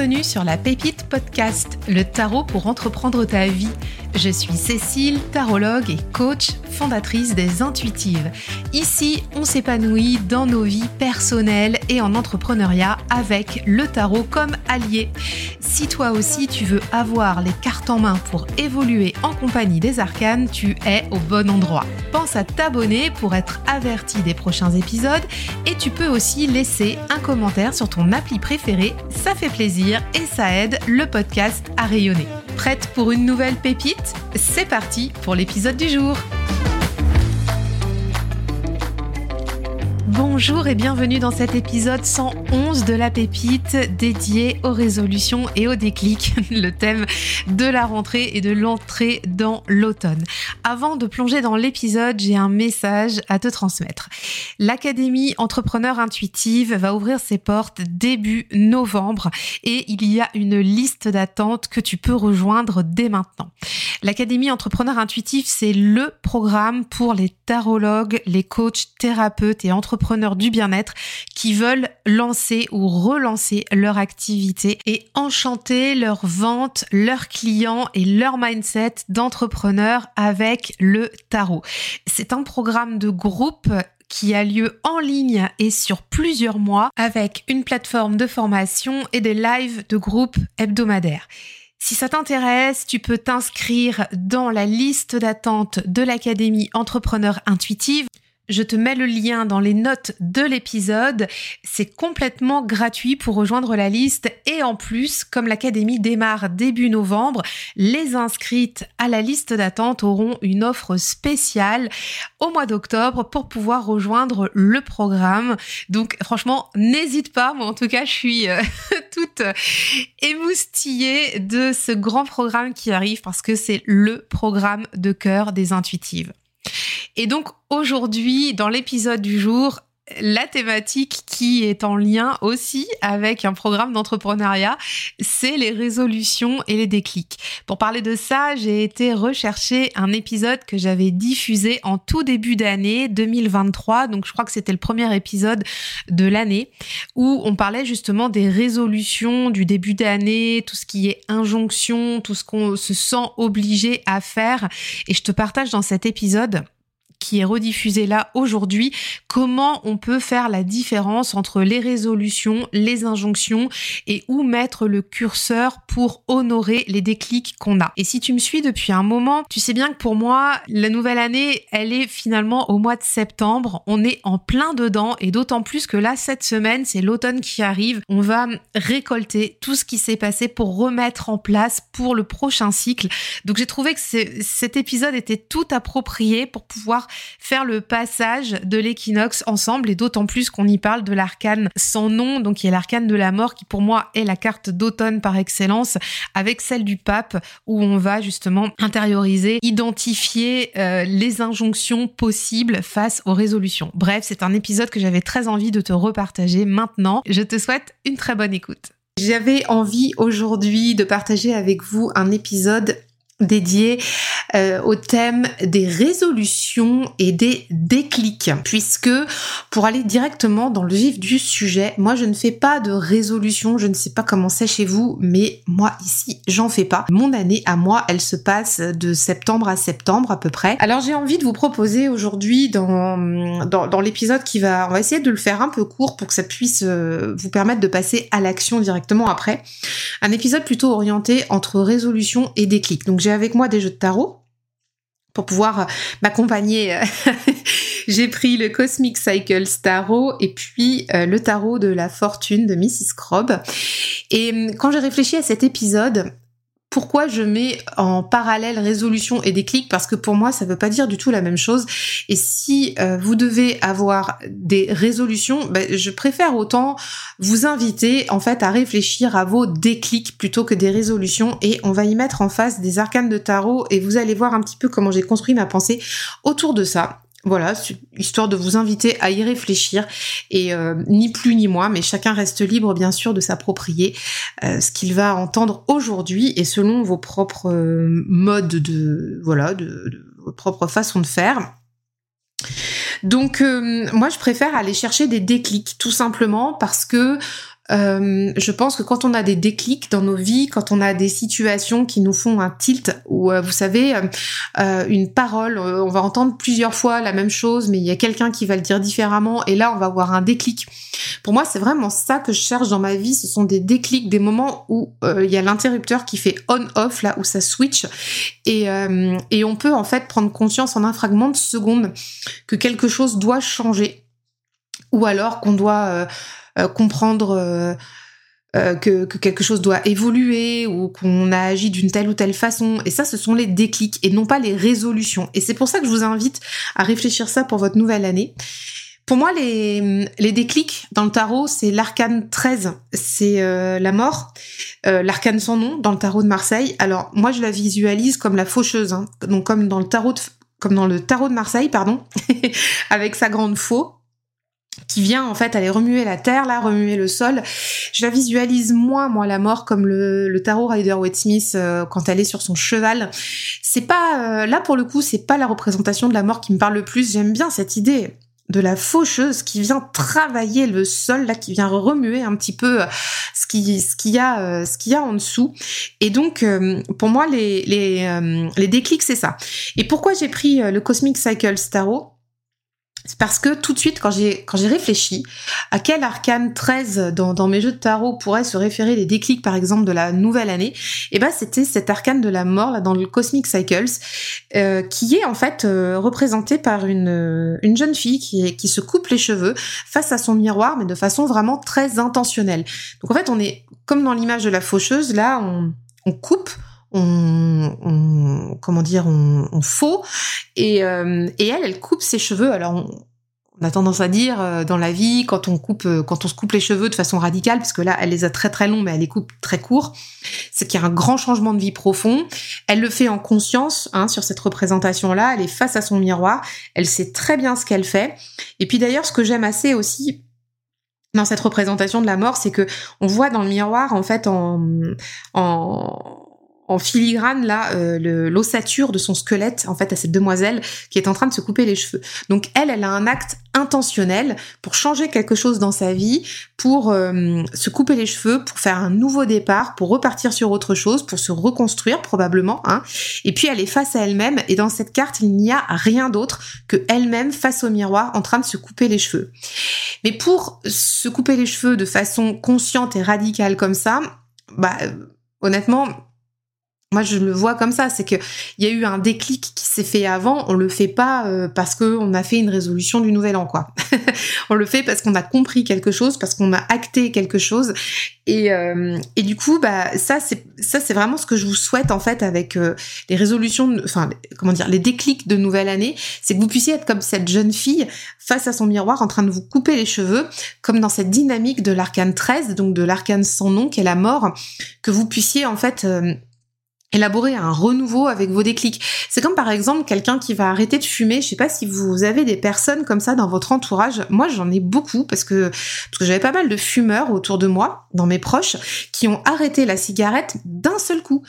Bienvenue sur la Pépite Podcast, le tarot pour entreprendre ta vie. Je suis Cécile, tarologue et coach, fondatrice des Intuitives. Ici, on s'épanouit dans nos vies personnelles et en entrepreneuriat avec le tarot comme allié. Si toi aussi tu veux avoir les cartes en main pour évoluer en compagnie des arcanes, tu es au bon endroit. Pense à t'abonner pour être averti des prochains épisodes et tu peux aussi laisser un commentaire sur ton appli préféré, ça fait plaisir et ça aide le podcast à rayonner. Prête pour une nouvelle pépite. C'est parti pour l'épisode du jour Bonjour et bienvenue dans cet épisode 111 de la pépite dédié aux résolutions et aux déclics, le thème de la rentrée et de l'entrée dans l'automne. Avant de plonger dans l'épisode, j'ai un message à te transmettre. L'Académie Entrepreneur Intuitive va ouvrir ses portes début novembre et il y a une liste d'attente que tu peux rejoindre dès maintenant. L'Académie Entrepreneur Intuitive, c'est le programme pour les tarologues, les coachs, thérapeutes et entrepreneurs du bien-être qui veulent lancer ou relancer leur activité et enchanter leurs ventes, leurs clients et leur mindset d'entrepreneurs avec le tarot. C'est un programme de groupe qui a lieu en ligne et sur plusieurs mois avec une plateforme de formation et des lives de groupe hebdomadaires. Si ça t'intéresse, tu peux t'inscrire dans la liste d'attente de l'Académie Entrepreneur Intuitive. Je te mets le lien dans les notes de l'épisode. C'est complètement gratuit pour rejoindre la liste et en plus, comme l'académie démarre début novembre, les inscrites à la liste d'attente auront une offre spéciale au mois d'octobre pour pouvoir rejoindre le programme. Donc franchement, n'hésite pas. Moi en tout cas, je suis euh, toute émoustillée de ce grand programme qui arrive parce que c'est le programme de cœur des intuitives. Et donc aujourd'hui, dans l'épisode du jour, la thématique qui est en lien aussi avec un programme d'entrepreneuriat, c'est les résolutions et les déclics. Pour parler de ça, j'ai été rechercher un épisode que j'avais diffusé en tout début d'année 2023, donc je crois que c'était le premier épisode de l'année, où on parlait justement des résolutions du début d'année, tout ce qui est injonction, tout ce qu'on se sent obligé à faire. Et je te partage dans cet épisode qui est rediffusé là aujourd'hui, comment on peut faire la différence entre les résolutions, les injonctions et où mettre le curseur pour honorer les déclics qu'on a? Et si tu me suis depuis un moment, tu sais bien que pour moi, la nouvelle année, elle est finalement au mois de septembre. On est en plein dedans et d'autant plus que là, cette semaine, c'est l'automne qui arrive. On va récolter tout ce qui s'est passé pour remettre en place pour le prochain cycle. Donc j'ai trouvé que cet épisode était tout approprié pour pouvoir faire le passage de l'équinoxe ensemble et d'autant plus qu'on y parle de l'arcane sans nom, donc qui est l'arcane de la mort qui pour moi est la carte d'automne par excellence avec celle du pape où on va justement intérioriser, identifier euh, les injonctions possibles face aux résolutions. Bref, c'est un épisode que j'avais très envie de te repartager maintenant. Je te souhaite une très bonne écoute. J'avais envie aujourd'hui de partager avec vous un épisode dédié euh, au thème des résolutions et des déclics. Puisque pour aller directement dans le vif du sujet moi je ne fais pas de résolution je ne sais pas comment c'est chez vous mais moi ici j'en fais pas. Mon année à moi elle se passe de septembre à septembre à peu près. Alors j'ai envie de vous proposer aujourd'hui dans, dans, l'épisode qui va on va essayer de le faire un peu court pour que ça puisse euh, vous permettre de passer à l'action directement après. Un épisode plutôt orienté entre résolution et déclic. Donc avec moi des jeux de tarot pour pouvoir euh, m'accompagner. J'ai pris le Cosmic Cycle Tarot et puis euh, le tarot de la fortune de Mrs. Crobb. Et hum, quand j'ai réfléchi à cet épisode, pourquoi je mets en parallèle résolution et déclic Parce que pour moi, ça ne veut pas dire du tout la même chose. Et si euh, vous devez avoir des résolutions, ben, je préfère autant vous inviter en fait à réfléchir à vos déclics plutôt que des résolutions. Et on va y mettre en face des arcanes de tarot et vous allez voir un petit peu comment j'ai construit ma pensée autour de ça. Voilà, histoire de vous inviter à y réfléchir et euh, ni plus ni moins, mais chacun reste libre bien sûr de s'approprier euh, ce qu'il va entendre aujourd'hui et selon vos propres euh, modes de voilà, de, de, vos propres façons de faire. Donc moi je préfère aller chercher des déclics tout simplement parce que euh, je pense que quand on a des déclics dans nos vies, quand on a des situations qui nous font un tilt, ou vous savez, une parole, on va entendre plusieurs fois la même chose, mais il y a quelqu'un qui va le dire différemment, et là on va avoir un déclic. Pour moi, c'est vraiment ça que je cherche dans ma vie. Ce sont des déclics, des moments où il y a l'interrupteur qui fait on/off, là où ça switch, et, et on peut en fait prendre conscience en un fragment de seconde que quelque chose doit changer ou alors qu'on doit euh, euh, comprendre euh, que, quelque chose doit évoluer ou qu'on a agi d'une telle ou telle façon. Et ça, ce sont les déclics et non pas les résolutions. Et c'est pour ça que je vous invite à réfléchir ça pour votre nouvelle année. Pour moi, les, les déclics dans le tarot, c'est l'arcane 13, c'est la mort, l'arcane sans nom dans le tarot de Marseille. Alors moi, je la visualise comme la faucheuse, hein. donc comme dans le tarot de, comme dans le tarot de Marseille, pardon, avec sa grande faux qui vient en fait aller remuer la terre, là, remuer le sol. Je la visualise moins, moi, la mort, comme le, tarot Rider Waite Smith euh, quand elle est sur son cheval. C'est pas, euh, là pour le coup, c'est pas la représentation de la mort qui me parle le plus. J'aime bien cette idée de la faucheuse qui vient travailler le sol là qui vient remuer un petit peu euh, ce qui ce qu'il y a y a en dessous et donc pour moi les les les déclics c'est ça et pourquoi j'ai pris le Cosmic Cycle Tarot? Parce que tout de suite, quand j'ai réfléchi à quel arcane 13 dans, mes jeux de tarot pourrait se référer les déclics, par exemple, de la nouvelle année, eh ben c'était cet arcane de la mort là dans le Cosmic Cycles, euh, qui est en fait euh, représenté par une euh, une jeune fille qui qui se coupe les cheveux face à son miroir, mais de façon vraiment très intentionnelle. Donc en fait, on est comme dans l'image de la faucheuse, là, on on coupe on, on, comment dire, on, on faux. Et, euh, et elle, elle coupe ses cheveux. Alors, on, a tendance à dire euh, dans la vie, quand on coupe, euh, quand on se coupe les cheveux de façon radicale, parce que là, elle les a très très longs, mais elle les coupe très courts, c'est qu'il y a un grand changement de vie profond. Elle le fait en conscience, hein, sur cette représentation-là. Elle est face à son miroir. Elle sait très bien ce qu'elle fait. Et puis d'ailleurs, ce que j'aime assez aussi, dans cette représentation de la mort, c'est que on voit dans le miroir en fait en, en en filigrane là euh, l'ossature de son squelette en fait à cette demoiselle qui est en train de se couper les cheveux. Donc elle, elle a un acte intentionnel pour changer quelque chose dans sa vie, pour euh, se couper les cheveux, pour faire un nouveau départ, pour repartir sur autre chose, pour se reconstruire probablement. Hein. Et puis elle est face à elle-même et dans cette carte il n'y a rien d'autre que elle-même face au miroir en train de se couper les cheveux. Mais pour se couper les cheveux de façon consciente et radicale comme ça, bah euh, honnêtement moi, je le vois comme ça, c'est que il y a eu un déclic qui s'est fait avant. On le fait pas euh, parce que on a fait une résolution du nouvel an, quoi. on le fait parce qu'on a compris quelque chose, parce qu'on a acté quelque chose. Et, euh, et du coup, bah ça, c'est ça, c'est vraiment ce que je vous souhaite en fait avec euh, les résolutions, enfin comment dire, les déclics de nouvelle année, c'est que vous puissiez être comme cette jeune fille face à son miroir en train de vous couper les cheveux, comme dans cette dynamique de l'arcane 13, donc de l'arcane sans nom qui est la mort, que vous puissiez en fait élaborer un renouveau avec vos déclics. C'est comme par exemple quelqu'un qui va arrêter de fumer. Je sais pas si vous avez des personnes comme ça dans votre entourage. Moi, j'en ai beaucoup parce que parce que j'avais pas mal de fumeurs autour de moi, dans mes proches, qui ont arrêté la cigarette d'un seul coup.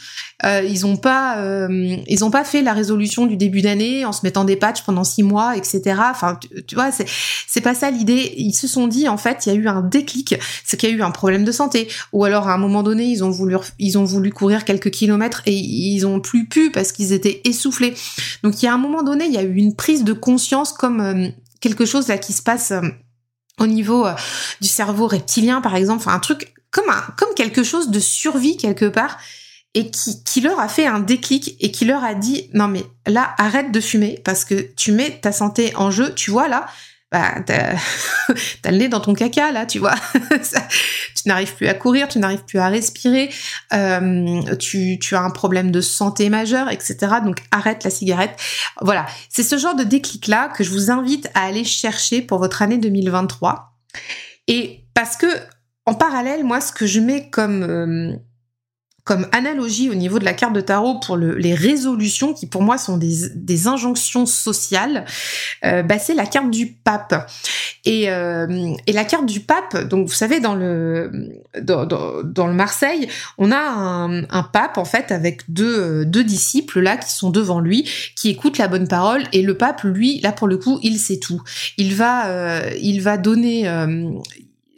Euh, ils ont pas euh, ils ont pas fait la résolution du début d'année en se mettant des patchs pendant six mois, etc. Enfin, tu, vois, c'est c'est pas ça l'idée. Ils se sont dit en fait, il y a eu un déclic, c'est qu'il y a eu un problème de santé, ou alors à un moment donné, ils ont voulu ils ont voulu courir quelques kilomètres ils ont plus pu parce qu'ils étaient essoufflés. Donc il y a un moment donné, il y a eu une prise de conscience comme euh, quelque chose là qui se passe euh, au niveau euh, du cerveau reptilien par exemple, enfin un truc comme un, comme quelque chose de survie quelque part et qui, qui leur a fait un déclic et qui leur a dit non mais là arrête de fumer parce que tu mets ta santé en jeu, tu vois là, bah, t'as le nez dans ton caca là, tu vois. tu n'arrives plus à courir, tu n'arrives plus à respirer, euh, tu, tu as un problème de santé majeur, etc. Donc arrête la cigarette. Voilà, c'est ce genre de déclic là que je vous invite à aller chercher pour votre année 2023. Et parce que en parallèle, moi, ce que je mets comme euh, comme analogie au niveau de la carte de tarot pour le, les résolutions qui pour moi sont des, injonctions sociales, euh, bah c'est la carte du pape. Et, euh, et la carte du pape, donc vous savez dans le dans, le Marseille, on a un, pape en fait avec deux, deux disciples là qui sont devant lui, qui écoutent la bonne parole et le pape lui là pour le coup il sait tout. Il va euh, il va donner euh,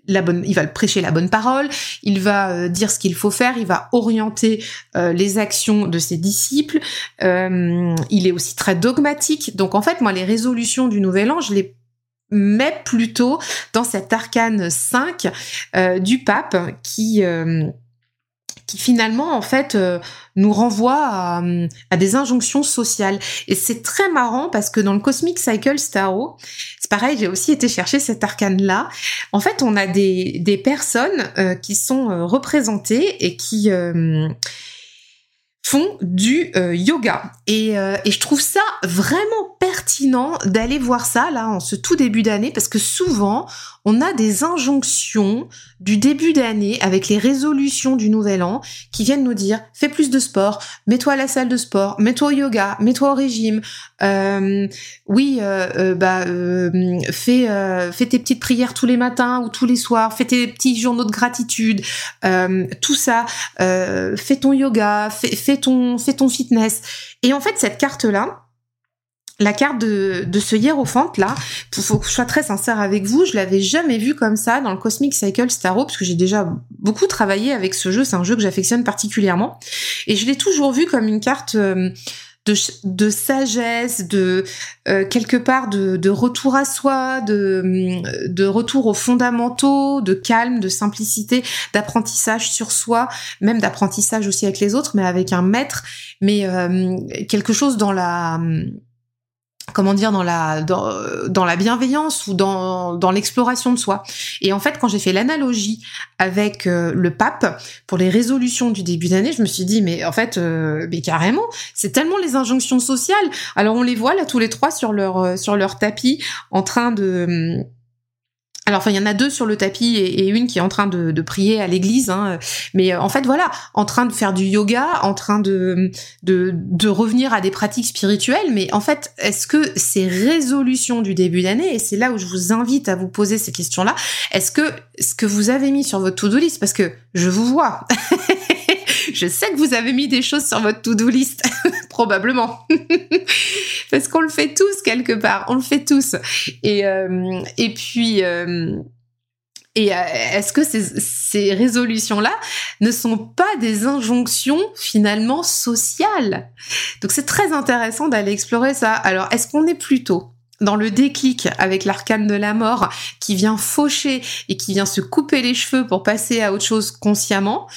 la bonne, il va prêcher la bonne parole, il va euh, dire ce qu'il faut faire, il va orienter euh, les actions de ses disciples. Euh, il est aussi très dogmatique. Donc en fait, moi, les résolutions du Nouvel An, je les mets plutôt dans cet arcane 5 du pape qui qui finalement en fait euh, nous renvoie à, des injonctions sociales. Et c'est très marrant parce que dans le Cosmic Cycle Starro c'est pareil j'ai aussi été chercher cet arcane là en fait on a des, des personnes euh, qui sont euh, représentées et qui font du yoga. Et, et je trouve ça vraiment pertinent d'aller voir ça là en ce tout début d'année parce que souvent on a des injonctions du début d'année avec les résolutions du nouvel an qui viennent nous dire fais plus de sport, mets-toi à la salle de sport, mets-toi au yoga, mets-toi au régime, euh, oui, euh, euh, bah fais fais tes petites prières tous les matins ou tous les soirs, fais tes petits journaux de gratitude, tout ça, fais ton yoga, fais, fais ton fais ton fitness. Et en fait cette carte là la carte de, de ce hiérophant là, faut que je sois très sincère avec vous, je l'avais jamais vu comme ça dans le Cosmic Cycle Starro parce que j'ai déjà beaucoup travaillé avec ce jeu, c'est un jeu que j'affectionne particulièrement et je l'ai toujours vu comme une carte euh, de, de sagesse, de euh, quelque part de, de, retour à soi, de, de retour aux fondamentaux, de calme, de simplicité, d'apprentissage sur soi, même d'apprentissage aussi avec les autres, mais avec un maître, mais euh, quelque chose dans la comment dire dans la dans, dans la bienveillance ou dans dans l'exploration de soi. Et en fait, quand j'ai fait l'analogie avec euh, le pape pour les résolutions du début d'année, je me suis dit mais en fait euh, mais carrément, c'est tellement les injonctions sociales. Alors on les voit là tous les trois sur leur euh, sur leur tapis en train de alors, enfin, il y en a deux sur le tapis et, une qui est en train de, prier à l'église. Hein. Mais euh, en fait, voilà, en train de faire du yoga, en train de, de, de revenir à des pratiques spirituelles. Mais en fait, est-ce que ces résolutions du début d'année, et c'est là où je vous invite à vous poser ces questions-là, est-ce que ce que vous avez mis sur votre to-do list, parce que je vous vois, je sais que vous avez mis des choses sur votre to-do list, probablement. Parce qu'on le fait tous quelque part, on le fait tous. Et, euh, et puis... Euh, et euh, est-ce que ces, ces résolutions-là ne sont pas des injonctions finalement sociales? Donc c'est très intéressant d'aller explorer ça. Alors est-ce qu'on est plutôt dans le déclic avec l'arcane de la mort qui vient faucher et qui vient se couper les cheveux pour passer à autre chose consciemment?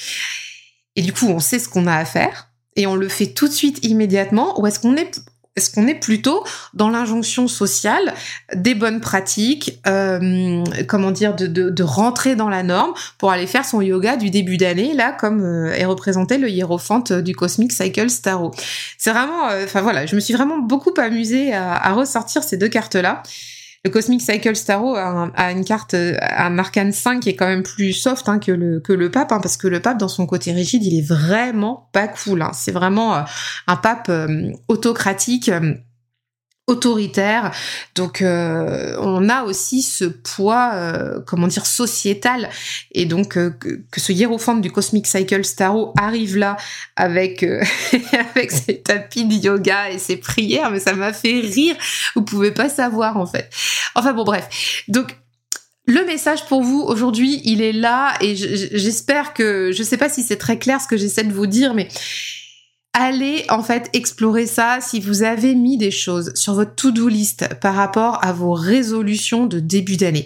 Et du coup on sait ce qu'on a à faire et on le fait tout de suite immédiatement ou est-ce qu'on est est-ce est plutôt dans l'injonction sociale des bonnes pratiques, euh, comment dire, de, de, rentrer dans la norme pour aller faire son yoga du début d'année, là, comme euh, est représenté le hiérophante du Cosmic Cycle Starro. C'est vraiment, euh, enfin voilà, je me suis vraiment beaucoup amusée à ressortir ces deux cartes-là. Le Cosmic Cycle Starro a, une carte, un arcane 5 qui est quand même plus soft hein, que le que le pape, hein, parce que le pape dans son côté rigide, il est vraiment pas cool. Hein. C'est vraiment euh, un pape euh, autocratique autoritaire. Donc euh, on a aussi ce poids, euh, comment dire, sociétal. Et donc euh, que, ce hiérophant du Cosmic Cycle Starro arrive là avec avec ses tapis de yoga et ses prières, mais ça m'a fait rire. Vous pouvez pas savoir en fait. Enfin bon bref. Donc le message pour vous aujourd'hui, il est là et j'espère que je sais pas si c'est très clair ce que j'essaie de vous dire, mais allez en fait explorer ça si vous avez mis des choses sur votre to-do list par rapport à vos résolutions de début d'année.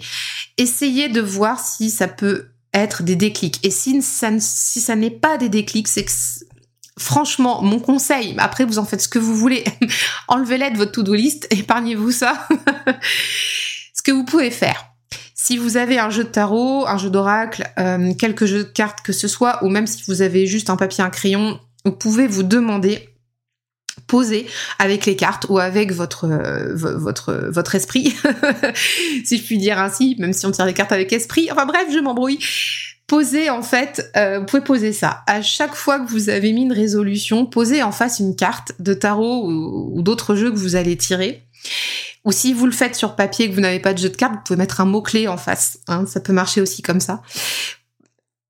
Essayez de voir si ça peut être des déclics. Et si ça, n'est pas des déclics, c'est que franchement, mon conseil, après vous en faites ce que vous voulez, enlevez-les de votre to-do list, épargnez-vous ça. ce que vous pouvez faire. Si vous avez un jeu de tarot, un jeu d'oracle, euh, quelques jeux de cartes que ce soit, ou même si vous avez juste un papier, un crayon, vous pouvez vous demander poser avec les cartes ou avec votre euh, votre esprit si je puis dire ainsi même si on tire les cartes avec esprit enfin bref je m'embrouille posez en fait euh, vous pouvez poser ça à chaque fois que vous avez mis une résolution posez en face une carte de tarot ou, d'autres jeux que vous allez tirer ou si vous le faites sur papier et que vous n'avez pas de jeu de cartes, vous pouvez mettre un mot-clé en face. Hein, ça peut marcher aussi comme ça.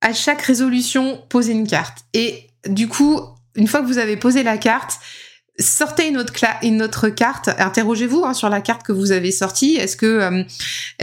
À chaque résolution, posez une carte. Et du coup, une fois que vous avez posé la carte, sortez une autre, carte, interrogez-vous hein, sur la carte que vous avez sortie. Est-ce que euh,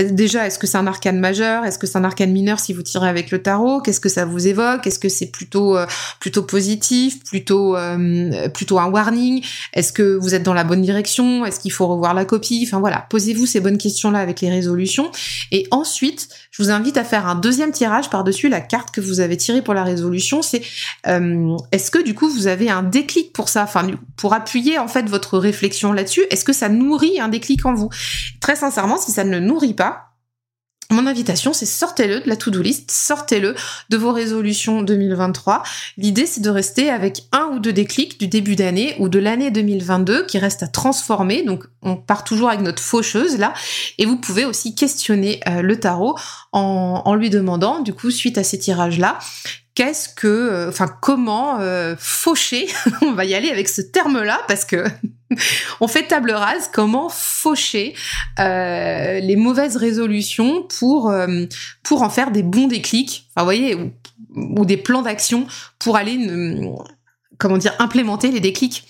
déjà, est-ce que c'est un arcane majeur? Est-ce que c'est un arcane mineur si vous tirez avec le tarot? Qu'est-ce que ça vous évoque? Est-ce que c'est plutôt euh, plutôt positif, plutôt euh, plutôt un warning? Est-ce que vous êtes dans la bonne direction? Est-ce qu'il faut revoir la copie? Enfin voilà, posez-vous ces bonnes questions-là avec les résolutions. Et ensuite, je vous invite à faire un deuxième tirage par-dessus la carte que vous avez tirée pour la résolution. C'est est-ce que du coup vous avez un déclic pour ça? Enfin, pour en fait votre réflexion là-dessus. Est-ce que ça nourrit un déclic en vous? Très sincèrement, si ça ne le nourrit pas, mon invitation, c'est sortez-le de la to-do list, sortez-le de vos résolutions 2023. L'idée, c'est de rester avec un ou deux déclics du début d'année ou de l'année 2022 qui reste à transformer. Donc, on part toujours avec notre faucheuse là. Et vous pouvez aussi questionner euh, le tarot en, en lui demandant, du coup, suite à ces tirages-là, qu'est-ce que, euh, enfin, comment euh, faucher On va y aller avec ce terme-là parce que on fait table rase. Comment faucher euh, les mauvaises résolutions pour pour en faire des bons déclics Enfin, voyez, ou, des plans d'action pour aller, comment dire, implémenter les déclics.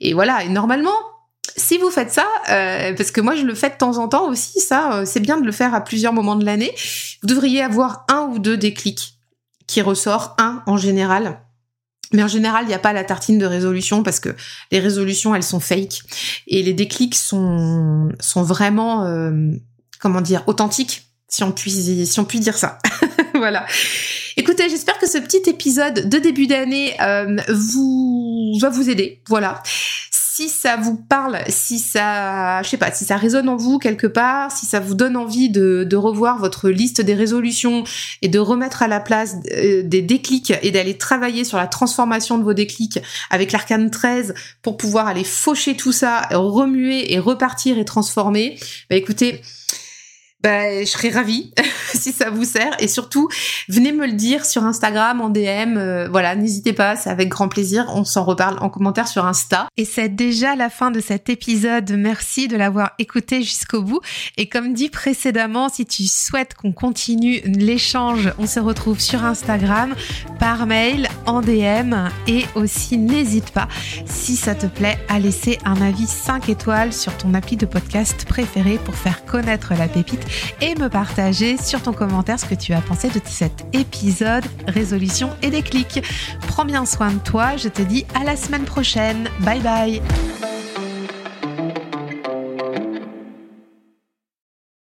Et voilà. Et normalement, si vous faites ça, parce que moi je le fais de temps en temps aussi, ça, c'est bien de le faire à plusieurs moments de l'année, vous devriez avoir un ou deux déclics qui ressort, un en général. Mais en général, il n'y a pas la tartine de résolution parce que les résolutions, elles sont fake. Et les déclics sont, sont vraiment, euh, comment dire, authentiques, si on, puis, si on peut dire ça. voilà. Écoutez, j'espère que ce petit épisode de début d'année euh, vous va vous aider. Voilà si ça vous parle, si ça, je sais pas, si ça résonne en vous quelque part, si ça vous donne envie de, revoir votre liste des résolutions et de remettre à la place euh, des déclics et d'aller travailler sur la transformation de vos déclics avec l'arcane 13 pour pouvoir aller faucher tout ça, remuer et repartir et transformer, bah écoutez, bah, je serais ravie si ça vous sert. Et surtout, venez me le dire sur Instagram, en DM. Euh, voilà, n'hésitez pas, c'est avec grand plaisir. On s'en reparle en commentaire sur Insta. Et c'est déjà la fin de cet épisode. Merci de l'avoir écouté jusqu'au bout. Et comme dit précédemment, si tu souhaites qu'on continue l'échange, on se retrouve sur Instagram, par mail, en DM. Et aussi, n'hésite pas, si ça te plaît, à laisser un avis 5 étoiles sur ton appli de podcast préféré pour faire connaître la pépite et me partager sur ton commentaire ce que tu as pensé de cet épisode résolution et déclic. Prends bien soin de toi, je te dis à la semaine prochaine. Bye bye